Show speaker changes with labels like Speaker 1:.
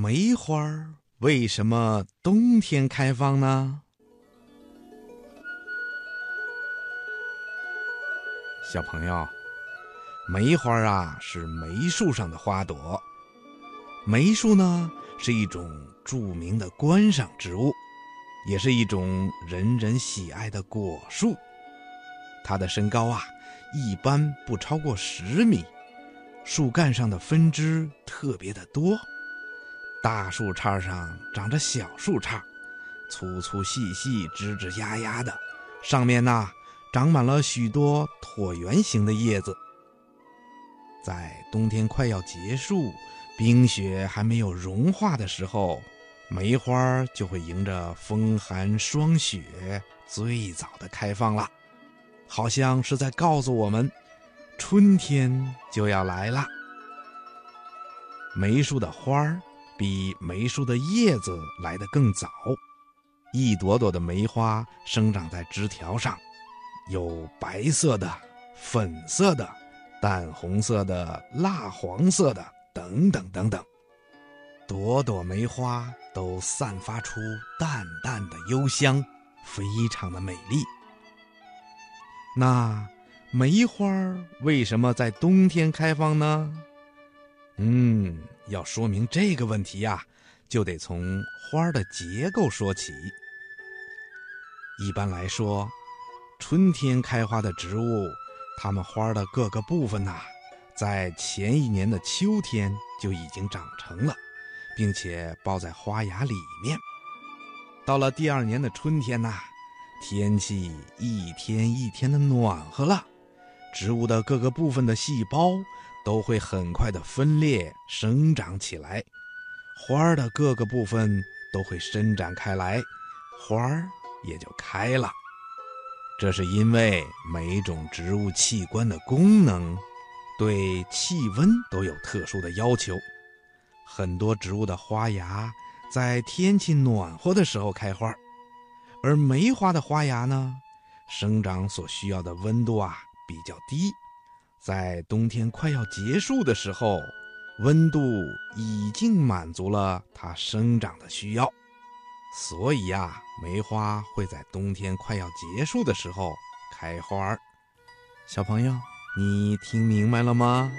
Speaker 1: 梅花为什么冬天开放呢？小朋友，梅花啊是梅树上的花朵。梅树呢是一种著名的观赏植物，也是一种人人喜爱的果树。它的身高啊一般不超过十米，树干上的分支特别的多。大树杈上长着小树杈，粗粗细细、枝枝丫丫的，上面呢。长满了许多椭圆形的叶子。在冬天快要结束、冰雪还没有融化的时候，梅花就会迎着风寒霜雪，最早的开放了，好像是在告诉我们，春天就要来了。梅树的花儿比梅树的叶子来得更早，一朵朵的梅花生长在枝条上。有白色的、粉色的、淡红色的、蜡黄色的，等等等等，朵朵梅花都散发出淡淡的幽香，非常的美丽。那梅花为什么在冬天开放呢？嗯，要说明这个问题呀，就得从花的结构说起。一般来说。春天开花的植物，它们花的各个部分呐，在前一年的秋天就已经长成了，并且包在花芽里面。到了第二年的春天呐，天气一天一天的暖和了，植物的各个部分的细胞都会很快的分裂生长起来，花儿的各个部分都会伸展开来，花儿也就开了。这是因为每种植物器官的功能对气温都有特殊的要求。很多植物的花芽在天气暖和的时候开花，而梅花的花芽呢，生长所需要的温度啊比较低，在冬天快要结束的时候，温度已经满足了它生长的需要。所以呀，梅花会在冬天快要结束的时候开花儿。小朋友，你听明白了吗？